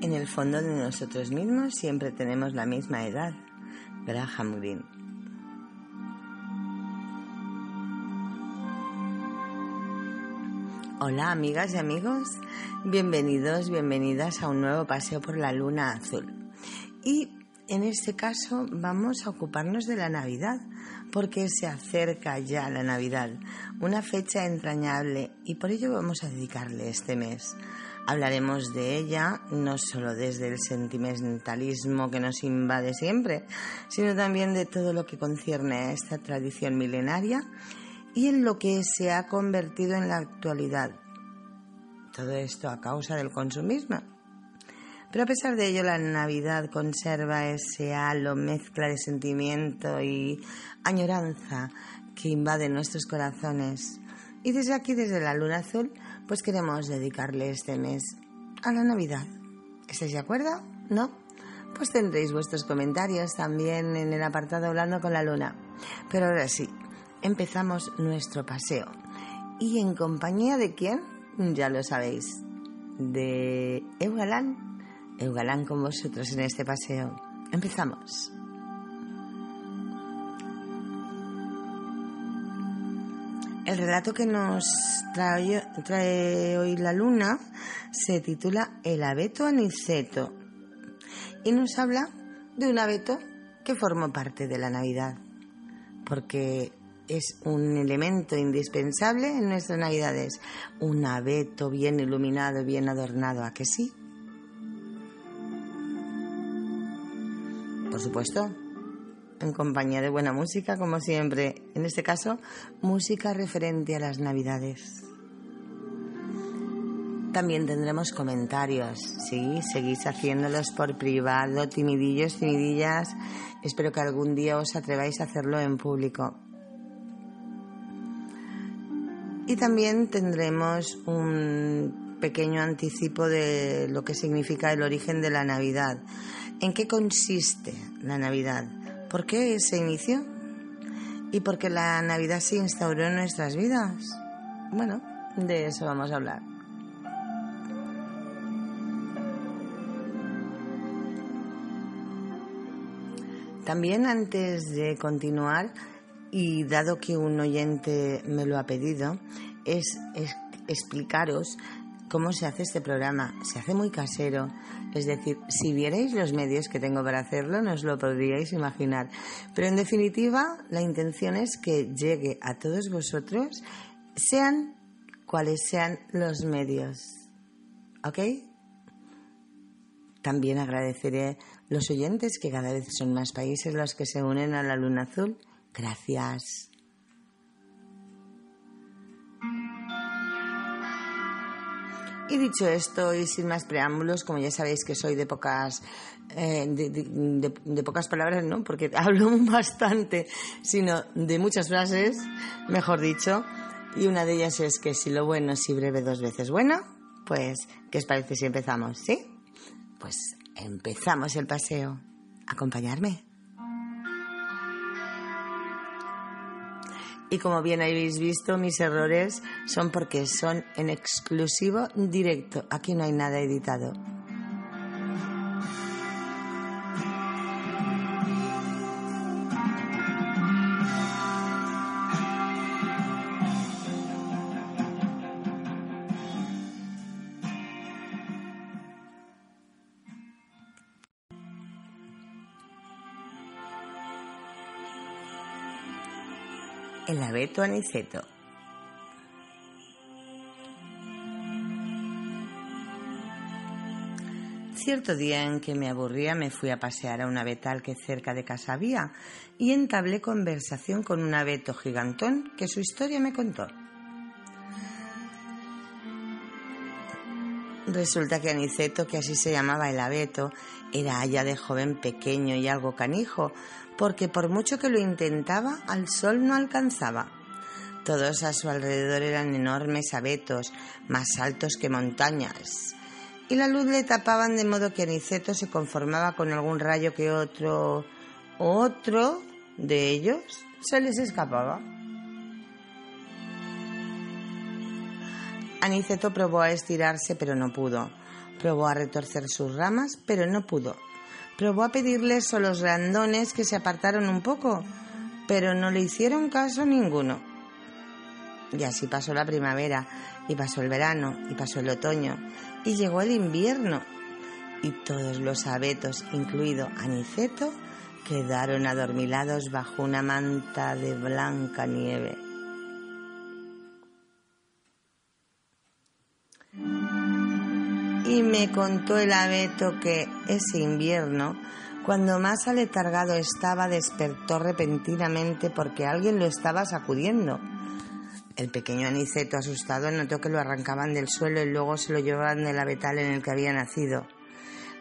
En el fondo de nosotros mismos siempre tenemos la misma edad. Graham Greene. Hola amigas y amigos, bienvenidos, bienvenidas a un nuevo paseo por la luna azul. Y en este caso vamos a ocuparnos de la Navidad, porque se acerca ya la Navidad, una fecha entrañable y por ello vamos a dedicarle este mes. Hablaremos de ella no solo desde el sentimentalismo que nos invade siempre, sino también de todo lo que concierne a esta tradición milenaria y en lo que se ha convertido en la actualidad. Todo esto a causa del consumismo. Pero a pesar de ello, la Navidad conserva ese halo, mezcla de sentimiento y añoranza que invade nuestros corazones. Y desde aquí, desde la Luna Azul, pues queremos dedicarle este mes a la Navidad. ¿Estáis de acuerdo? ¿No? Pues tendréis vuestros comentarios también en el apartado Hablando con la Luna. Pero ahora sí, empezamos nuestro paseo. ¿Y en compañía de quién? Ya lo sabéis. De Eugalán. Eugalán con vosotros en este paseo. Empezamos. El relato que nos trae, trae, hoy la luna se titula El abeto aniceto y nos habla de un abeto que formó parte de la Navidad, porque es un elemento indispensable en nuestras navidades. Un abeto bien iluminado, bien adornado, ¿a que sí? Por supuesto, en compañía de buena música, como siempre. En este caso, música referente a las navidades. También tendremos comentarios, sí, seguís haciéndolos por privado, timidillos, timidillas. Espero que algún día os atreváis a hacerlo en público. Y también tendremos un pequeño anticipo de lo que significa el origen de la Navidad. ¿En qué consiste la Navidad? ¿Por qué se inició? ¿Y por qué la Navidad se instauró en nuestras vidas? Bueno, de eso vamos a hablar. También antes de continuar, y dado que un oyente me lo ha pedido, es, explicaros cómo se hace este programa. Se hace muy casero. Es decir, si vierais los medios que tengo para hacerlo, no os lo podríais imaginar. Pero en definitiva, la intención es que llegue a todos vosotros, sean cuales sean los medios. ¿Ok? También agradeceré los oyentes, que cada vez son más países los que se unen a la Luna Azul. Gracias. Y dicho esto, y sin más preámbulos, como ya sabéis que soy de pocas, eh, de, pocas palabras, no, porque hablo bastante, sino de muchas frases, mejor dicho, y una de ellas es que si lo bueno es si breve dos veces bueno, pues, ¿qué os parece si empezamos? ¿Sí? Pues empezamos el paseo. Acompañarme. Y como bien habéis visto, mis errores son porque son en exclusivo directo. Aquí no hay nada editado. Aniceto. Cierto día en que me aburría me fui a pasear a un abetal que cerca de casa había y entablé conversación con un abeto gigantón que su historia me contó. Resulta que Aniceto, que así se llamaba el abeto, era allá de joven pequeño y algo canijo, porque por mucho que lo intentaba, al sol no alcanzaba. Todos a su alrededor eran enormes abetos, más altos que montañas, y la luz le tapaban de modo que Aniceto se conformaba con algún rayo que otro, otro de ellos se les escapaba. Aniceto probó a estirarse, pero no pudo Probó a retorcer sus ramas, pero no pudo. Probó a pedirles a los grandones que se apartaron un poco, pero no le hicieron caso ninguno. Y así pasó la primavera, y pasó el verano, y pasó el otoño, y llegó el invierno. Y todos los abetos, incluido Aniceto, quedaron adormilados bajo una manta de blanca nieve. Y me contó el abeto que ese invierno, cuando más aletargado estaba, despertó repentinamente porque alguien lo estaba sacudiendo. El pequeño Aniceto, asustado, notó que lo arrancaban del suelo y luego se lo llevaban del abetal en el que había nacido.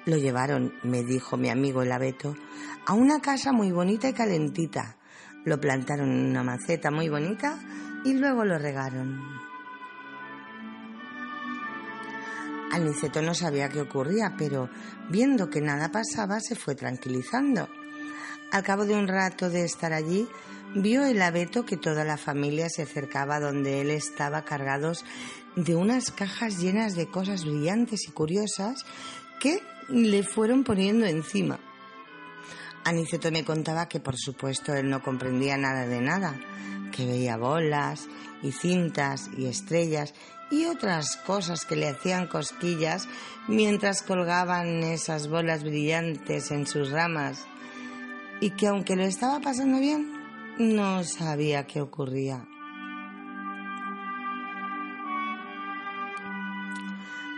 Lo llevaron, me dijo mi amigo el abeto, a una casa muy bonita y calentita. Lo plantaron en una maceta muy bonita y luego lo regaron. Aniceto no sabía qué ocurría, pero viendo que nada pasaba se fue tranquilizando. Al cabo de un rato de estar allí, vio el abeto que toda la familia se acercaba donde él estaba cargados de unas cajas llenas de cosas brillantes y curiosas que le fueron poniendo encima. Aniceto me contaba que por supuesto él no comprendía nada de nada, que veía bolas y cintas y estrellas y otras cosas que le hacían cosquillas mientras colgaban esas bolas brillantes en sus ramas y que aunque lo estaba pasando bien, no sabía qué ocurría.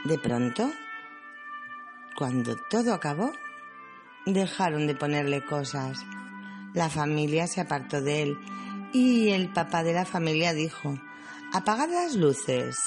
De pronto, cuando todo acabó, Dejaron de ponerle cosas. La familia se apartó de él y el papá de la familia dijo, apagad las luces.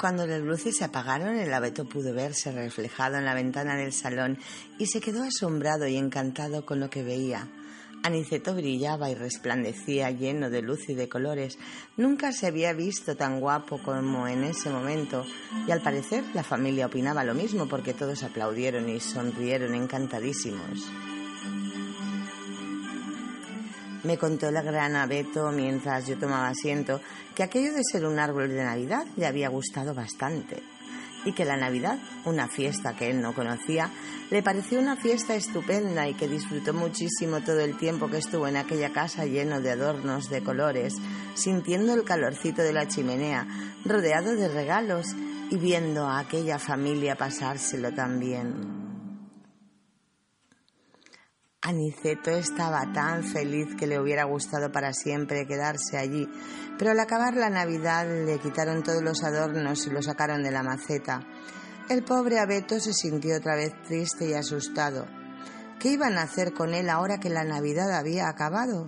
Cuando las luces se apagaron, el abeto pudo verse reflejado en la ventana del salón y se quedó asombrado y encantado con lo que veía. Aniceto brillaba y resplandecía lleno de luz y de colores. Nunca se había visto tan guapo como en ese momento y al parecer la familia opinaba lo mismo porque todos aplaudieron y sonrieron encantadísimos. Me contó el gran abeto mientras yo tomaba asiento que aquello de ser un árbol de Navidad le había gustado bastante y que la Navidad, una fiesta que él no conocía, le pareció una fiesta estupenda y que disfrutó muchísimo todo el tiempo que estuvo en aquella casa lleno de adornos de colores, sintiendo el calorcito de la chimenea, rodeado de regalos y viendo a aquella familia pasárselo tan bien. Aniceto estaba tan feliz que le hubiera gustado para siempre quedarse allí, pero al acabar la Navidad le quitaron todos los adornos y lo sacaron de la maceta. El pobre abeto se sintió otra vez triste y asustado. ¿Qué iban a hacer con él ahora que la Navidad había acabado?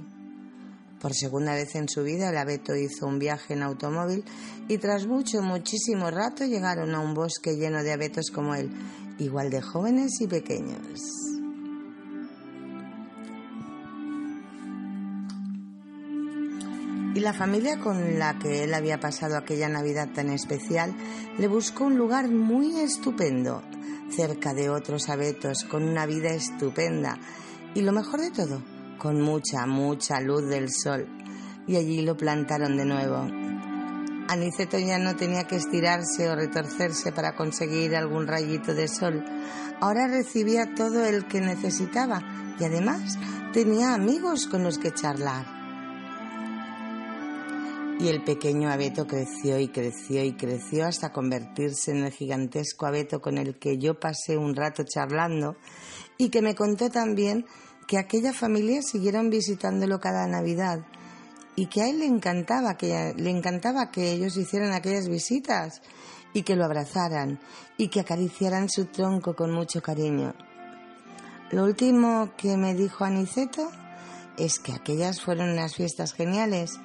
Por segunda vez en su vida el abeto hizo un viaje en automóvil y tras mucho, muchísimo rato llegaron a un bosque lleno de abetos como él, igual de jóvenes y pequeños. Y la familia con la que él había pasado aquella Navidad tan especial le buscó un lugar muy estupendo, cerca de otros abetos, con una vida estupenda y lo mejor de todo, con mucha, mucha luz del sol. Y allí lo plantaron de nuevo. Aniceto ya no tenía que estirarse o retorcerse para conseguir algún rayito de sol. Ahora recibía todo el que necesitaba y además tenía amigos con los que charlar. Y el pequeño abeto creció y creció y creció hasta convertirse en el gigantesco abeto con el que yo pasé un rato charlando y que me contó también que aquella familia siguieron visitándolo cada Navidad y que a él le encantaba que le encantaba que ellos hicieran aquellas visitas y que lo abrazaran y que acariciaran su tronco con mucho cariño. Lo último que me dijo Aniceto es que aquellas fueron unas fiestas geniales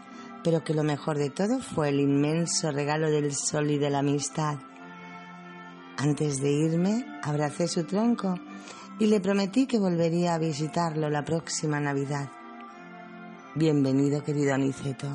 pero que lo mejor de todo fue el inmenso regalo del sol y de la amistad. Antes de irme, abracé su tronco y le prometí que volvería a visitarlo la próxima Navidad. Bienvenido, querido Aniceto.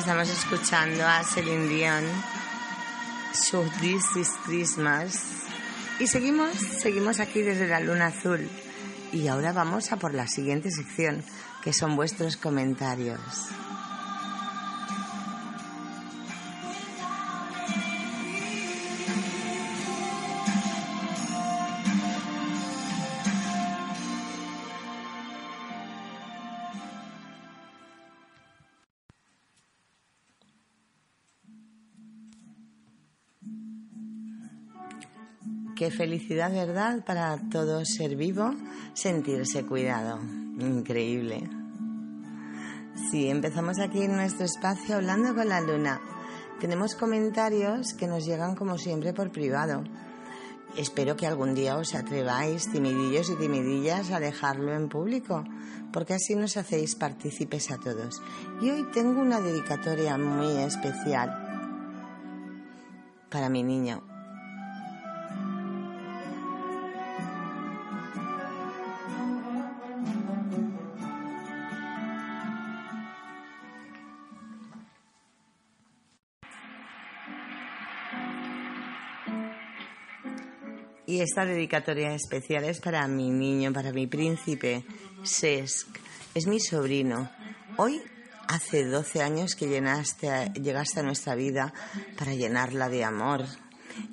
Estamos escuchando a Celine Dion, This is Christmas. Y seguimos, seguimos aquí desde la luna azul. Y ahora vamos a por la siguiente sección, que son vuestros comentarios. Qué felicidad, ¿verdad? Para todo ser vivo, sentirse cuidado. Increíble. Sí, empezamos aquí en nuestro espacio hablando con la luna. Tenemos comentarios que nos llegan como siempre por privado. Espero que algún día os atreváis, timidillos y timidillas, a dejarlo en público, porque así nos hacéis partícipes a todos. Y hoy tengo una dedicatoria muy especial para mi niño, Esta dedicatoria especial es para mi niño, para mi príncipe, Sesk. Es mi sobrino. Hoy hace 12 años que llenaste, llegaste a nuestra vida para llenarla de amor.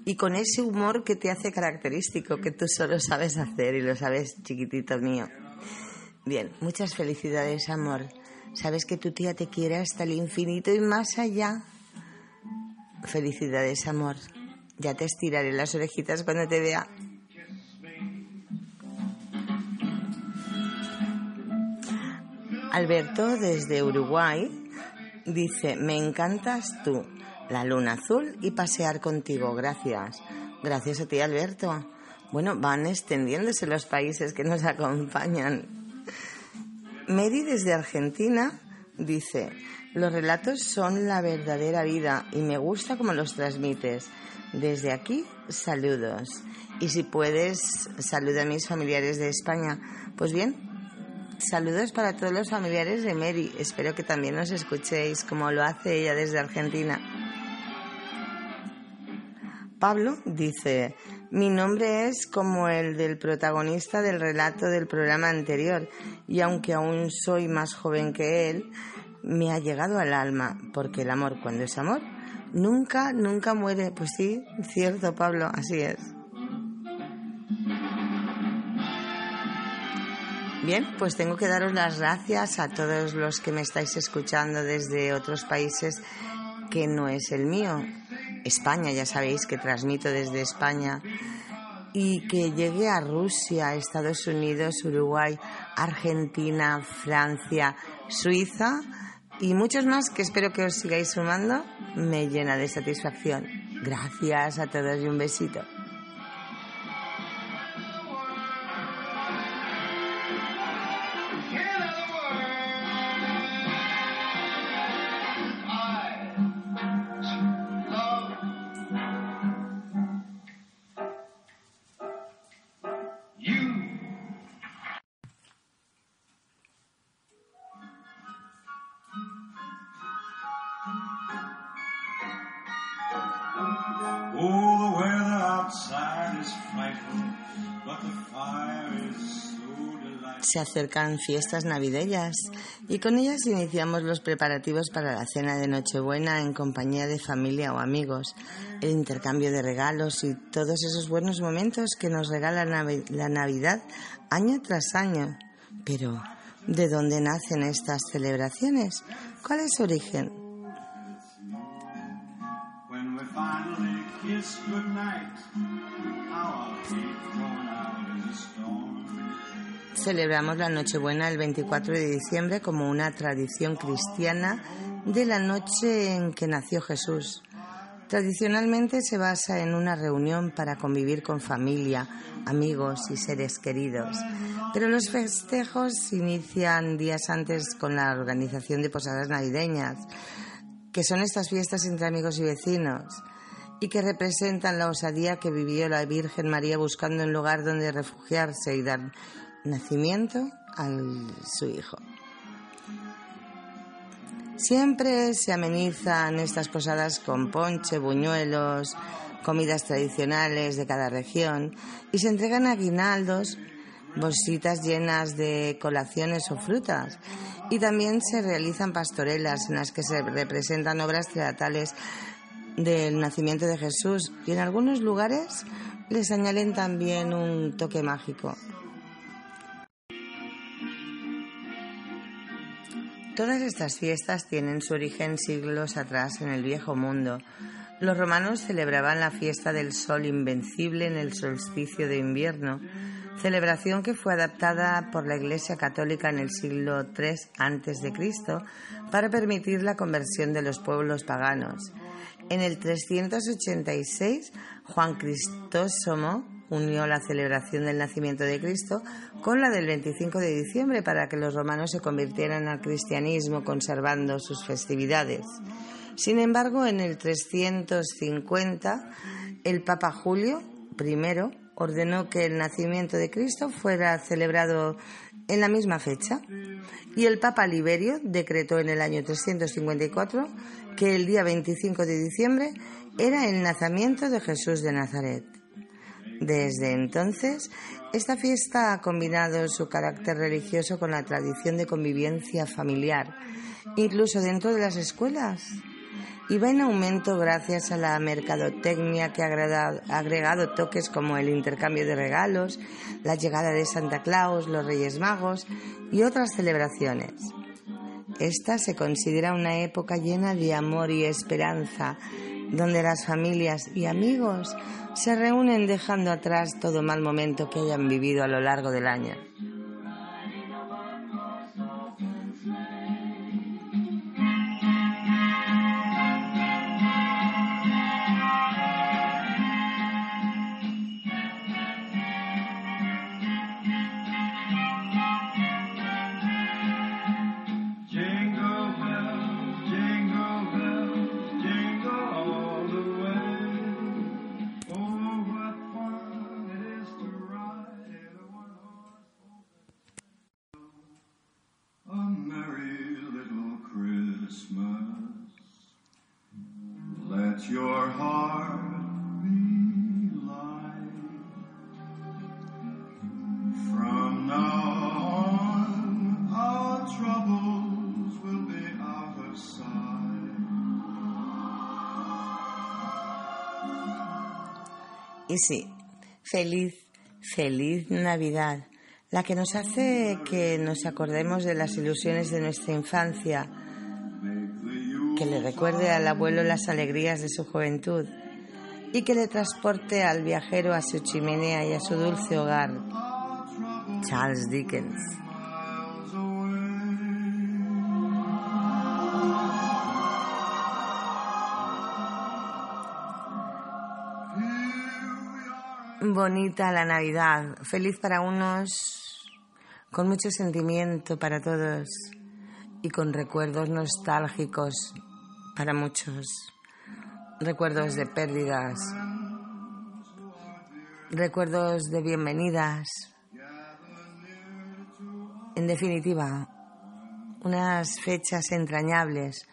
Y con ese humor que te hace característico, que tú solo sabes hacer y lo sabes, chiquitito mío. Bien, muchas felicidades, amor. Sabes que tu tía te quiere hasta el infinito y más allá. Felicidades, amor. Ya te estiraré las orejitas cuando te vea. Alberto desde Uruguay dice, me encantas tú, la luna azul y pasear contigo. Gracias. Gracias a ti, Alberto. Bueno, van extendiéndose los países que nos acompañan. Mary desde Argentina dice, los relatos son la verdadera vida y me gusta cómo los transmites. Desde aquí, saludos. Y si puedes, saluda a mis familiares de España. Pues bien, saludos para todos los familiares de Mary. Espero que también nos escuchéis como lo hace ella desde Argentina. Pablo dice, mi nombre es como el del protagonista del relato del programa anterior y aunque aún soy más joven que él, me ha llegado al alma, porque el amor cuando es amor Nunca, nunca muere. Pues sí, cierto, Pablo, así es. Bien, pues tengo que daros las gracias a todos los que me estáis escuchando desde otros países que no es el mío. España, ya sabéis que transmito desde España y que llegue a Rusia, Estados Unidos, Uruguay, Argentina, Francia, Suiza y muchos más que espero que os sigáis sumando, me llena de satisfacción. Gracias a todos y un besito. Se acercan fiestas navideñas y con ellas iniciamos los preparativos para la cena de Nochebuena en compañía de familia o amigos, el intercambio de regalos y todos esos buenos momentos que nos regala la Navidad año tras año. Pero, ¿de dónde nacen estas celebraciones? ¿Cuál es su origen? Celebramos la Nochebuena el 24 de diciembre como una tradición cristiana de la noche en que nació Jesús. Tradicionalmente se basa en una reunión para convivir con familia, amigos y seres queridos. Pero los festejos se inician días antes con la organización de posadas navideñas, que son estas fiestas entre amigos y vecinos y que representan la osadía que vivió la Virgen María buscando un lugar donde refugiarse y dar nacimiento a su hijo. Siempre se amenizan estas posadas con ponche, buñuelos, comidas tradicionales de cada región y se entregan aguinaldos, bolsitas llenas de colaciones o frutas. Y también se realizan pastorelas en las que se representan obras teatrales del nacimiento de Jesús y en algunos lugares les añaden también un toque mágico. Todas estas fiestas tienen su origen siglos atrás en el viejo mundo. Los romanos celebraban la fiesta del sol invencible en el solsticio de invierno, celebración que fue adaptada por la Iglesia Católica en el siglo III a.C. para permitir la conversión de los pueblos paganos. En el 386, Juan Cristóstomo unió la celebración del nacimiento de Cristo con la del 25 de diciembre para que los romanos se convirtieran al cristianismo conservando sus festividades. Sin embargo, en el 350, el Papa Julio I ordenó que el nacimiento de Cristo fuera celebrado en la misma fecha y el Papa Liberio decretó en el año 354 que el día 25 de diciembre era el nacimiento de Jesús de Nazaret. Desde entonces, esta fiesta ha combinado su carácter religioso con la tradición de convivencia familiar, incluso dentro de las escuelas. Y va en aumento gracias a la mercadotecnia que ha agregado toques como el intercambio de regalos, la llegada de Santa Claus, los Reyes Magos y otras celebraciones. Esta se considera una época llena de amor y esperanza, donde las familias y amigos se reúnen dejando atrás todo mal momento que hayan vivido a lo largo del año. Y sí, feliz, feliz Navidad, la que nos hace que nos acordemos de las ilusiones de nuestra infancia, que le recuerde al abuelo las alegrías de su juventud y que le transporte al viajero a su chimenea y a su dulce hogar. Charles Dickens. Bonita la Navidad, feliz para unos, con mucho sentimiento para todos y con recuerdos nostálgicos para muchos, recuerdos de pérdidas, recuerdos de bienvenidas, en definitiva, unas fechas entrañables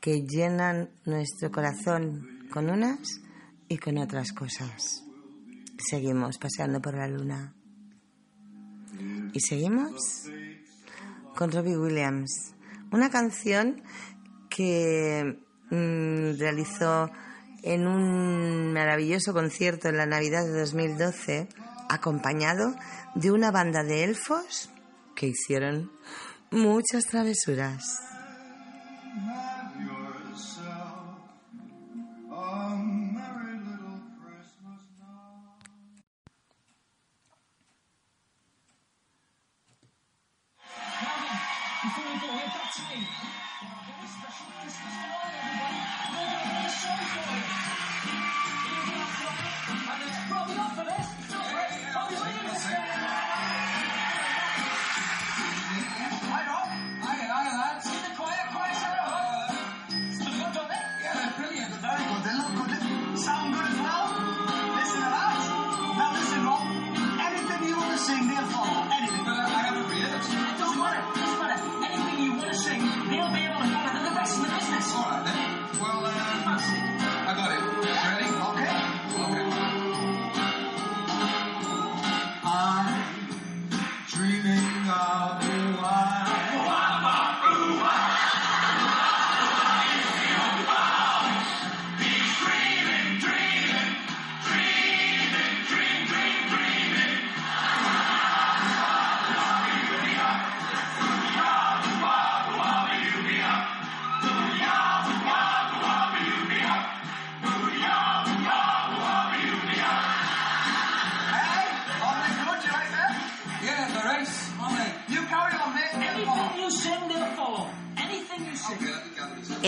que llenan nuestro corazón con unas y con otras cosas. Seguimos paseando por la luna. Y seguimos con Robbie Williams, una canción que mm, realizó en un maravilloso concierto en la Navidad de 2012, acompañado de una banda de elfos que hicieron muchas travesuras.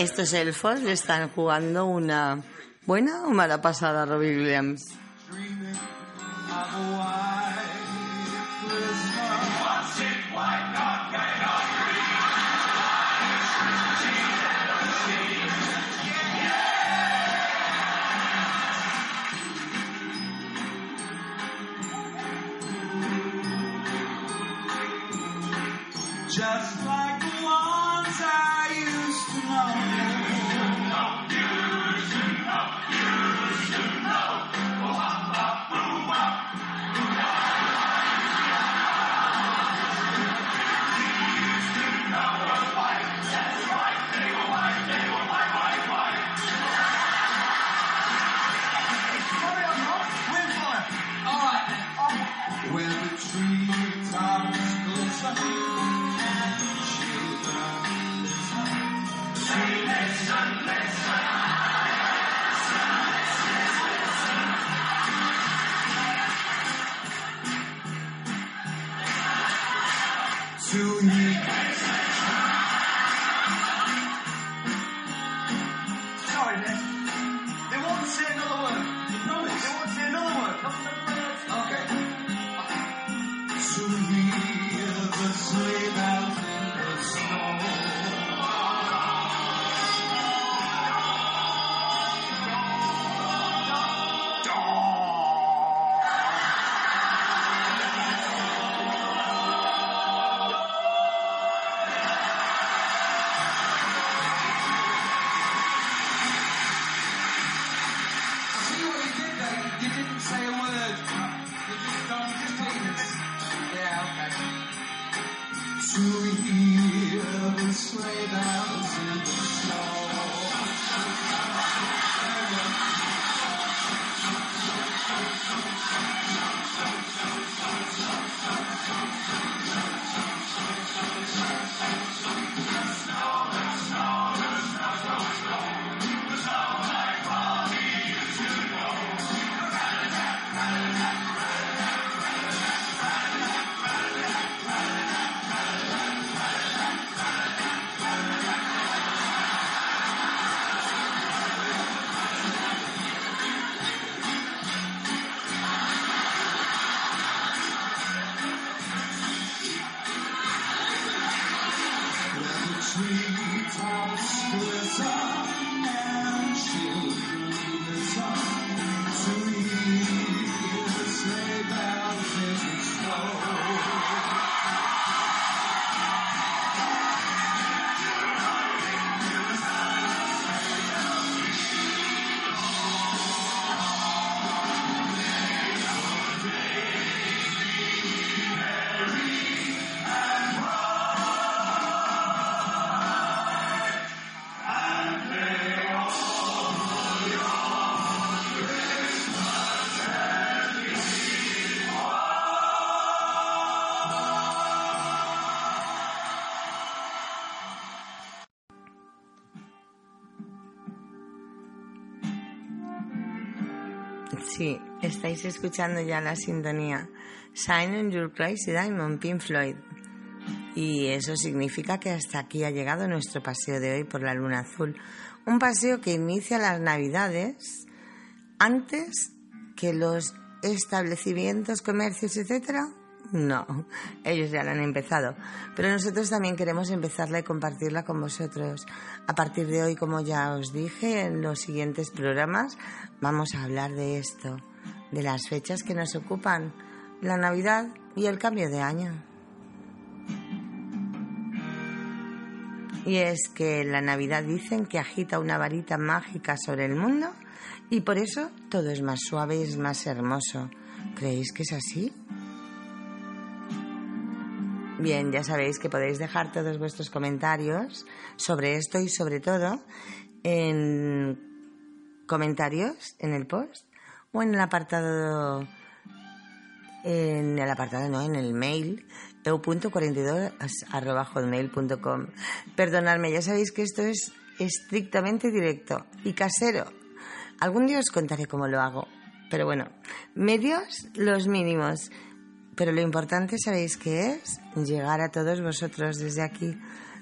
Estos elfos le están jugando una buena o mala pasada a Williams. Estáis escuchando ya la sintonía Shine on Your Crazy Diamond, Pink Floyd. Y eso significa que hasta aquí ha llegado nuestro paseo de hoy por la Luna Azul. Un paseo que inicia las Navidades antes que los establecimientos, comercios, etcétera. No, ellos ya lo han empezado. Pero nosotros también queremos empezarla y compartirla con vosotros. A partir de hoy, como ya os dije en los siguientes programas, vamos a hablar de esto, de las fechas que nos ocupan, la Navidad y el cambio de año. Y es que la Navidad dicen que agita una varita mágica sobre el mundo y por eso todo es más suave y es más hermoso. ¿Creéis que es así? Bien, ya sabéis que podéis dejar todos vuestros comentarios sobre esto y sobre todo en comentarios en el post o en el apartado en el apartado no, en el mail eu.42.hotmail.com Perdonadme, ya sabéis que esto es estrictamente directo y casero. Algún día os contaré cómo lo hago, pero bueno, medios los mínimos. Pero lo importante, ¿sabéis qué es? Llegar a todos vosotros desde aquí,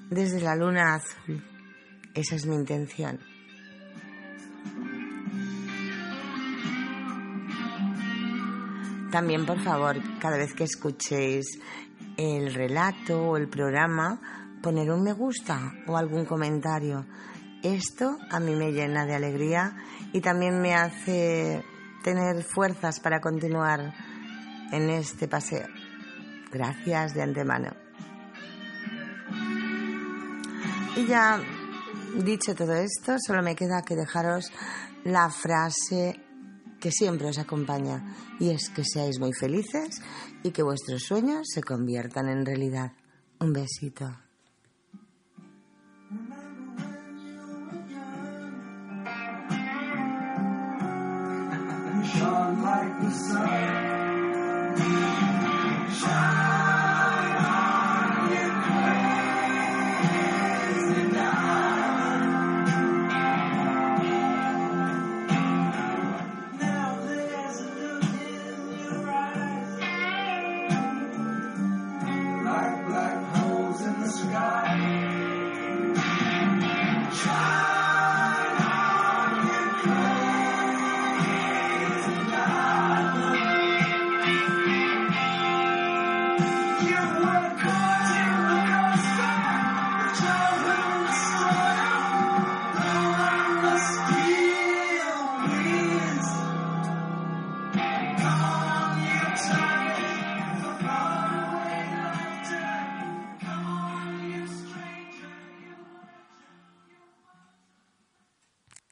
desde la luna azul. Esa es mi intención. También, por favor, cada vez que escuchéis el relato o el programa, poner un me gusta o algún comentario. Esto a mí me llena de alegría y también me hace tener fuerzas para continuar en este paseo. Gracias de antemano. Y ya dicho todo esto, solo me queda que dejaros la frase que siempre os acompaña y es que seáis muy felices y que vuestros sueños se conviertan en realidad. Un besito.